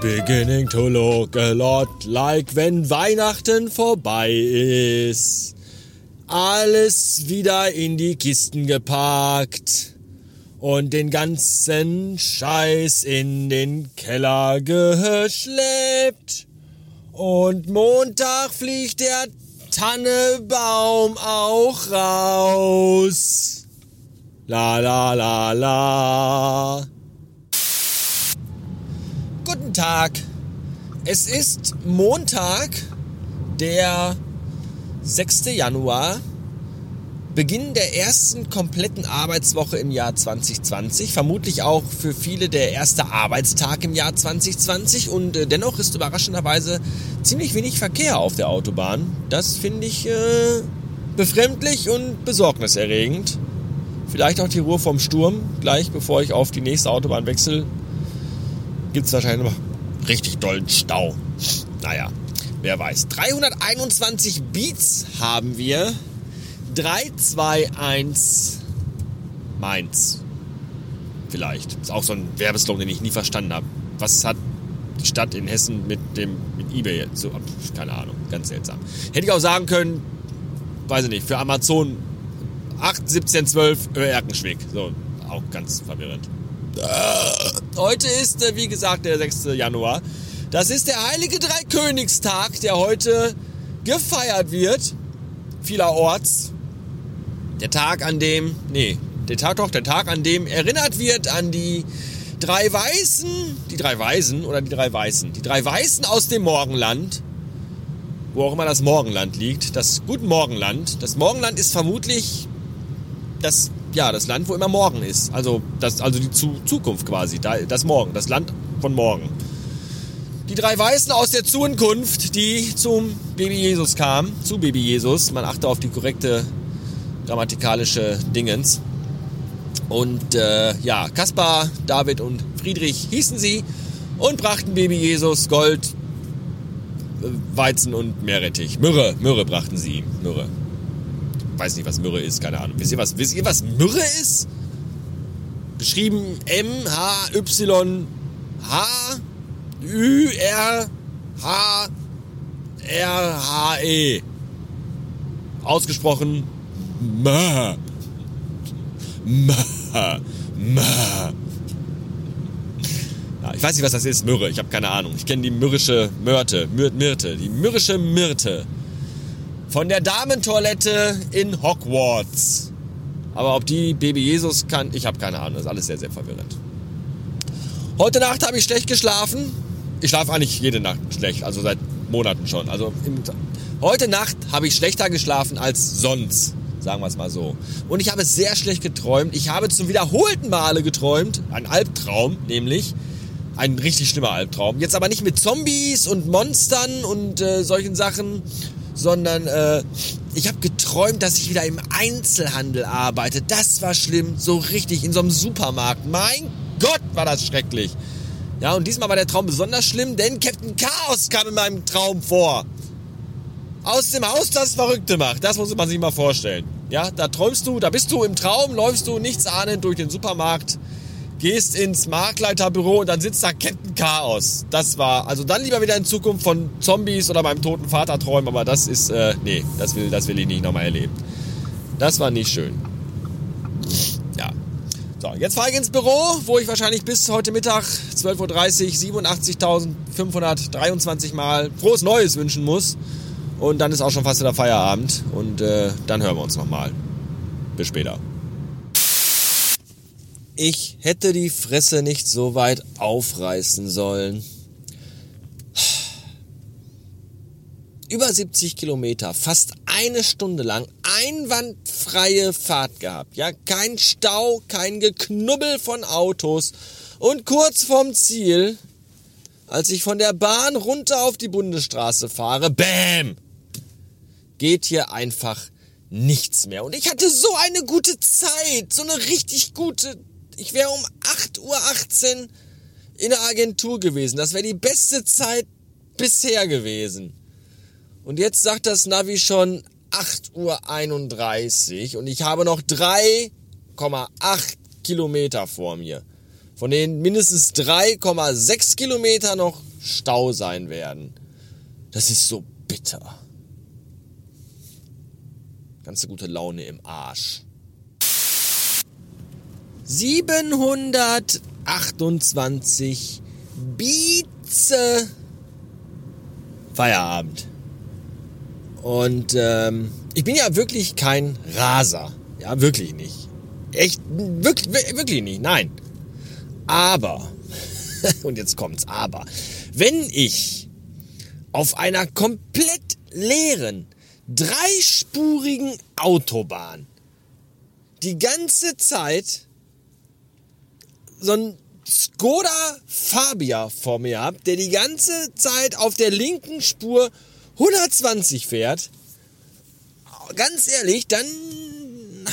beginning to look a lot like wenn Weihnachten vorbei ist. Alles wieder in die Kisten gepackt und den ganzen Scheiß in den Keller geschleppt. Und Montag fliegt der Tannebaum auch raus. La la la la. Guten Tag. Es ist Montag, der 6. Januar, Beginn der ersten kompletten Arbeitswoche im Jahr 2020. Vermutlich auch für viele der erste Arbeitstag im Jahr 2020. Und äh, dennoch ist überraschenderweise ziemlich wenig Verkehr auf der Autobahn. Das finde ich äh, befremdlich und besorgniserregend. Vielleicht auch die Ruhe vom Sturm. Gleich bevor ich auf die nächste Autobahn wechsle, gibt es wahrscheinlich noch richtig dollen Stau. Naja, wer weiß. 321 Beats haben wir. 3, 2, 1, Mainz. Vielleicht. Ist auch so ein Werbeslogan, den ich nie verstanden habe. Was hat die Stadt in Hessen mit dem mit eBay? So, keine Ahnung, ganz seltsam. Hätte ich auch sagen können, weiß ich nicht, für Amazon 8, 17, 12 Erkenschwick. So, auch ganz verwirrend. Heute ist, äh, wie gesagt, der 6. Januar. Das ist der heilige Dreikönigstag, der heute gefeiert wird. Vielerorts. Der Tag, an dem, nee, der Tag doch, der Tag, an dem erinnert wird an die drei Weißen, die drei Weisen oder die drei Weißen, die drei Weißen aus dem Morgenland, wo auch immer das Morgenland liegt, das Guten Morgenland. Das Morgenland ist vermutlich das, ja, das Land, wo immer morgen ist. Also, das, also die Zu Zukunft quasi, das Morgen, das Land von morgen. Die drei Weißen aus der Zukunft, die zum Baby Jesus kamen, zu Baby Jesus. Man achte auf die korrekte grammatikalische Dingens. Und äh, ja, Kaspar, David und Friedrich hießen sie und brachten Baby Jesus Gold, äh, Weizen und Meerrettich. Myrrhe, Myrrhe brachten sie ihm. Myrrhe. Weiß nicht, was Myrrhe ist, keine Ahnung. Wisst ihr, was, wisst ihr, was Myrrhe ist? Geschrieben M-H-Y-H-Ü-R-H-R-H-E. Ausgesprochen Ma. Ma. Ma. Ja, ich weiß nicht, was das ist. Myrrhe. Ich habe keine Ahnung. Ich kenne die myrrische Myrte. Myr Myrte. Die myrrische Myrte. Von der Damentoilette in Hogwarts. Aber ob die Baby Jesus kann, ich habe keine Ahnung. Das ist alles sehr, sehr verwirrend. Heute Nacht habe ich schlecht geschlafen. Ich schlafe eigentlich jede Nacht schlecht, also seit Monaten schon. Also heute Nacht habe ich schlechter geschlafen als sonst. Sagen wir es mal so. Und ich habe sehr schlecht geträumt. Ich habe zum wiederholten Male geträumt. Ein Albtraum, nämlich. Ein richtig schlimmer Albtraum. Jetzt aber nicht mit Zombies und Monstern und äh, solchen Sachen, sondern äh, ich habe geträumt, dass ich wieder im Einzelhandel arbeite. Das war schlimm. So richtig in so einem Supermarkt. Mein Gott, war das schrecklich. Ja, und diesmal war der Traum besonders schlimm, denn Captain Chaos kam in meinem Traum vor aus dem Haus das Verrückte macht. Das muss man sich mal vorstellen. Ja, da träumst du, da bist du im Traum, läufst du nichts ahnend durch den Supermarkt, gehst ins Marktleiterbüro und dann sitzt da Captain Chaos. Das war, also dann lieber wieder in Zukunft von Zombies oder meinem toten Vater träumen, aber das ist, äh, nee, das will, das will ich nicht nochmal erleben. Das war nicht schön. Ja. So, jetzt fahre ich ins Büro, wo ich wahrscheinlich bis heute Mittag 12.30 Uhr 87.523 Mal frohes Neues wünschen muss. Und dann ist auch schon fast wieder Feierabend. Und äh, dann hören wir uns nochmal. Bis später. Ich hätte die Fresse nicht so weit aufreißen sollen. Über 70 Kilometer, fast eine Stunde lang, einwandfreie Fahrt gehabt. Ja, kein Stau, kein Geknubbel von Autos. Und kurz vorm Ziel, als ich von der Bahn runter auf die Bundesstraße fahre, BÄM! geht hier einfach nichts mehr. Und ich hatte so eine gute Zeit, so eine richtig gute. Ich wäre um 8.18 Uhr in der Agentur gewesen. Das wäre die beste bisher gewesen. Und jetzt sagt das Navi schon 8.31 Uhr und ich habe noch 3,8 Kilometer vor mir. Von denen mindestens 3,6 Kilometer noch Stau sein werden. Das ist so bitter. Ganze gute Laune im Arsch. 728 Bize Feierabend. Und ähm, ich bin ja wirklich kein Raser. Ja, wirklich nicht. Echt, wirklich, wirklich nicht. Nein. Aber, und jetzt kommt's, aber, wenn ich auf einer komplett leeren, dreispurigen Autobahn die ganze Zeit so ein Skoda Fabia vor mir habe, der die ganze Zeit auf der linken Spur 120 fährt, ganz ehrlich, dann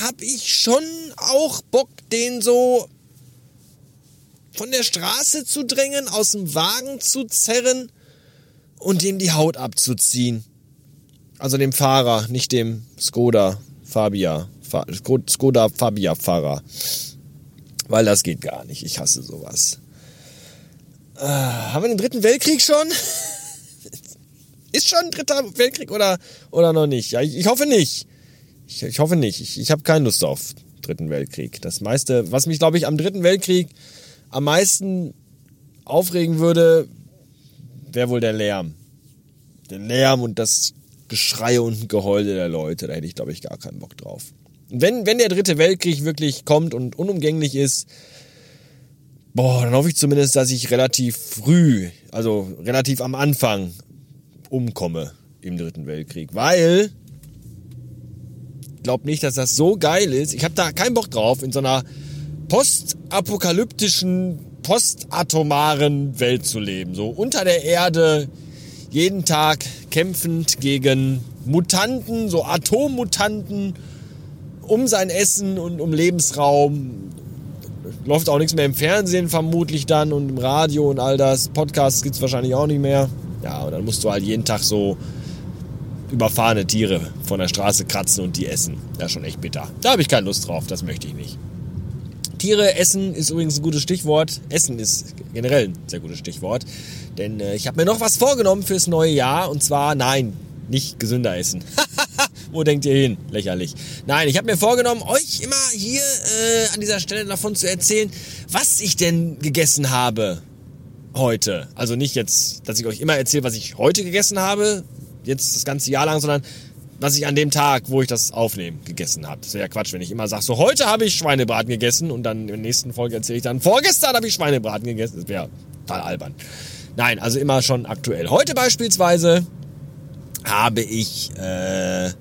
habe ich schon auch Bock, den so von der Straße zu drängen, aus dem Wagen zu zerren und dem die Haut abzuziehen. Also dem Fahrer, nicht dem Skoda Fabia, Skoda Fabia Fahrer. Weil das geht gar nicht. Ich hasse sowas. Äh, haben wir den dritten Weltkrieg schon? Ist schon ein dritter Weltkrieg oder, oder noch nicht? Ja, ich, ich hoffe nicht. Ich, ich hoffe nicht. Ich, ich habe keine Lust auf dritten Weltkrieg. Das meiste, was mich, glaube ich, am dritten Weltkrieg am meisten aufregen würde, wäre wohl der Lärm. Der Lärm und das Geschrei und Geheule der Leute. Da hätte ich, glaube ich, gar keinen Bock drauf wenn, wenn der dritte Weltkrieg wirklich kommt und unumgänglich ist, boah, dann hoffe ich zumindest, dass ich relativ früh, also relativ am Anfang umkomme im dritten Weltkrieg. Weil ich glaube nicht, dass das so geil ist. Ich habe da keinen Bock drauf, in so einer postapokalyptischen, postatomaren Welt zu leben. So unter der Erde, jeden Tag kämpfend gegen Mutanten, so Atommutanten um sein Essen und um Lebensraum. Läuft auch nichts mehr im Fernsehen vermutlich dann und im Radio und all das. Podcasts gibt es wahrscheinlich auch nicht mehr. Ja, und dann musst du halt jeden Tag so überfahrene Tiere von der Straße kratzen und die essen. Ist schon echt bitter. Da habe ich keine Lust drauf, das möchte ich nicht. Tiere essen ist übrigens ein gutes Stichwort. Essen ist generell ein sehr gutes Stichwort. Denn äh, ich habe mir noch was vorgenommen fürs neue Jahr. Und zwar, nein, nicht gesünder essen. Wo denkt ihr hin? Lächerlich. Nein, ich habe mir vorgenommen, euch immer hier äh, an dieser Stelle davon zu erzählen, was ich denn gegessen habe heute. Also nicht jetzt, dass ich euch immer erzähle, was ich heute gegessen habe, jetzt das ganze Jahr lang, sondern was ich an dem Tag, wo ich das aufnehme, gegessen habe. Das wäre ja Quatsch, wenn ich immer sage, so heute habe ich Schweinebraten gegessen und dann in der nächsten Folge erzähle ich dann, vorgestern habe ich Schweinebraten gegessen. Das wäre total albern. Nein, also immer schon aktuell. Heute beispielsweise habe ich äh,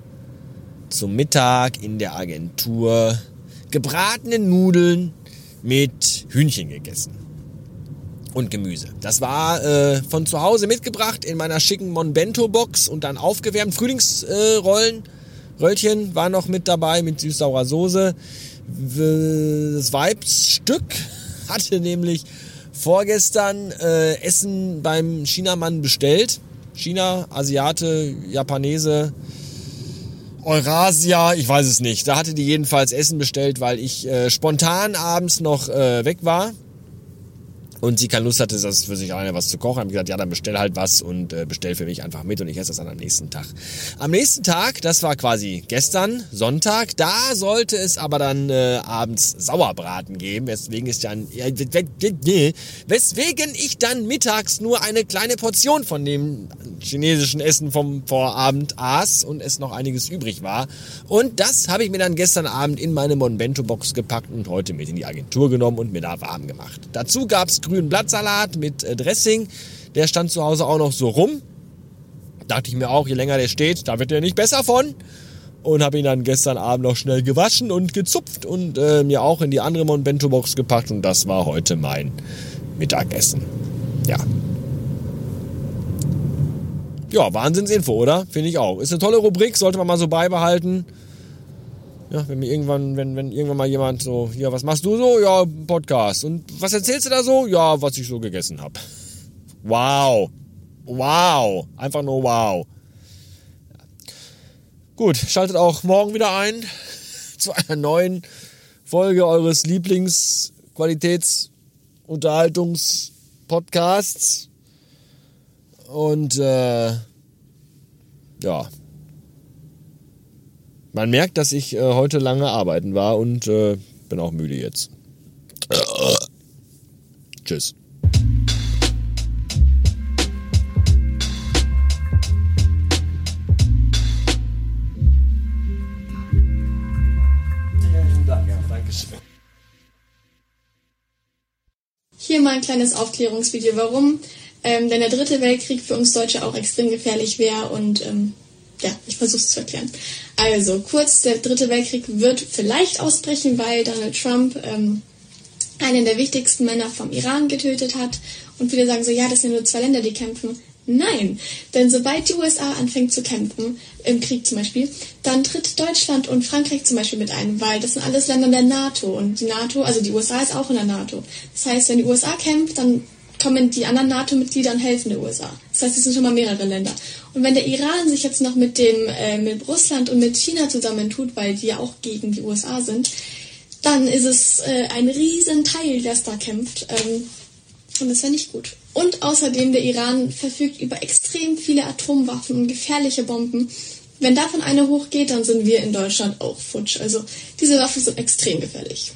zum Mittag in der Agentur gebratene Nudeln mit Hühnchen gegessen und Gemüse. Das war äh, von zu Hause mitgebracht in meiner schicken Monbento-Box und dann aufgewärmt. Frühlingsrollen, äh, Röllchen war noch mit dabei mit süß-saurer Soße. Das Weibsstück hatte nämlich vorgestern äh, Essen beim Chinamann bestellt China, Asiate, Japanese, Eurasia, ich weiß es nicht. Da hatte die jedenfalls Essen bestellt, weil ich äh, spontan abends noch äh, weg war und sie keine Lust hatte, das für sich alleine was zu kochen. Haben gesagt, ja, dann bestell halt was und äh, bestell für mich einfach mit und ich esse das dann am nächsten Tag. Am nächsten Tag, das war quasi gestern, Sonntag, da sollte es aber dann äh, abends Sauerbraten geben, weswegen ist dann, äh, weswegen ich dann mittags nur eine kleine Portion von dem chinesischen Essen vom Vorabend aß und es noch einiges übrig war. Und das habe ich mir dann gestern Abend in meine Monbento-Box gepackt und heute mit in die Agentur genommen und mir da warm gemacht. Dazu gab es grünen Blattsalat mit äh, Dressing. Der stand zu Hause auch noch so rum. Dachte ich mir auch, je länger der steht, da wird der nicht besser von. Und habe ihn dann gestern Abend noch schnell gewaschen und gezupft und äh, mir auch in die andere Monbento-Box gepackt. Und das war heute mein Mittagessen. Ja. Ja, Wahnsinnsinfo, oder? Finde ich auch. Ist eine tolle Rubrik, sollte man mal so beibehalten. Ja, wenn mir irgendwann, wenn, wenn irgendwann mal jemand so, ja, was machst du so? Ja, Podcast. Und was erzählst du da so? Ja, was ich so gegessen habe. Wow. Wow. Einfach nur wow. Gut, schaltet auch morgen wieder ein zu einer neuen Folge eures Lieblingsqualitätsunterhaltungspodcasts. Und äh, ja. Man merkt, dass ich äh, heute lange arbeiten war und äh, bin auch müde jetzt. Tschüss. Hier mal ein kleines Aufklärungsvideo, warum ähm, denn der dritte Weltkrieg für uns Deutsche auch extrem gefährlich wäre und ähm, ja, ich versuche es zu erklären. Also kurz, der dritte Weltkrieg wird vielleicht ausbrechen, weil Donald Trump ähm, einen der wichtigsten Männer vom Iran getötet hat. Und viele sagen so, ja, das sind nur zwei Länder, die kämpfen. Nein, denn sobald die USA anfängt zu kämpfen, im Krieg zum Beispiel, dann tritt Deutschland und Frankreich zum Beispiel mit ein, weil das sind alles Länder der NATO und die NATO, also die USA ist auch in der NATO. Das heißt, wenn die USA kämpft, dann kommen die anderen NATO-Mitglieder und helfen der USA. Das heißt, es sind schon mal mehrere Länder. Und wenn der Iran sich jetzt noch mit dem äh, mit Russland und mit China zusammentut, weil die ja auch gegen die USA sind, dann ist es äh, ein Riesenteil, der da kämpft. Ähm, und das wäre nicht gut. Und außerdem, der Iran verfügt über extrem viele Atomwaffen und gefährliche Bomben. Wenn davon eine hochgeht, dann sind wir in Deutschland auch futsch. Also diese Waffen sind extrem gefährlich.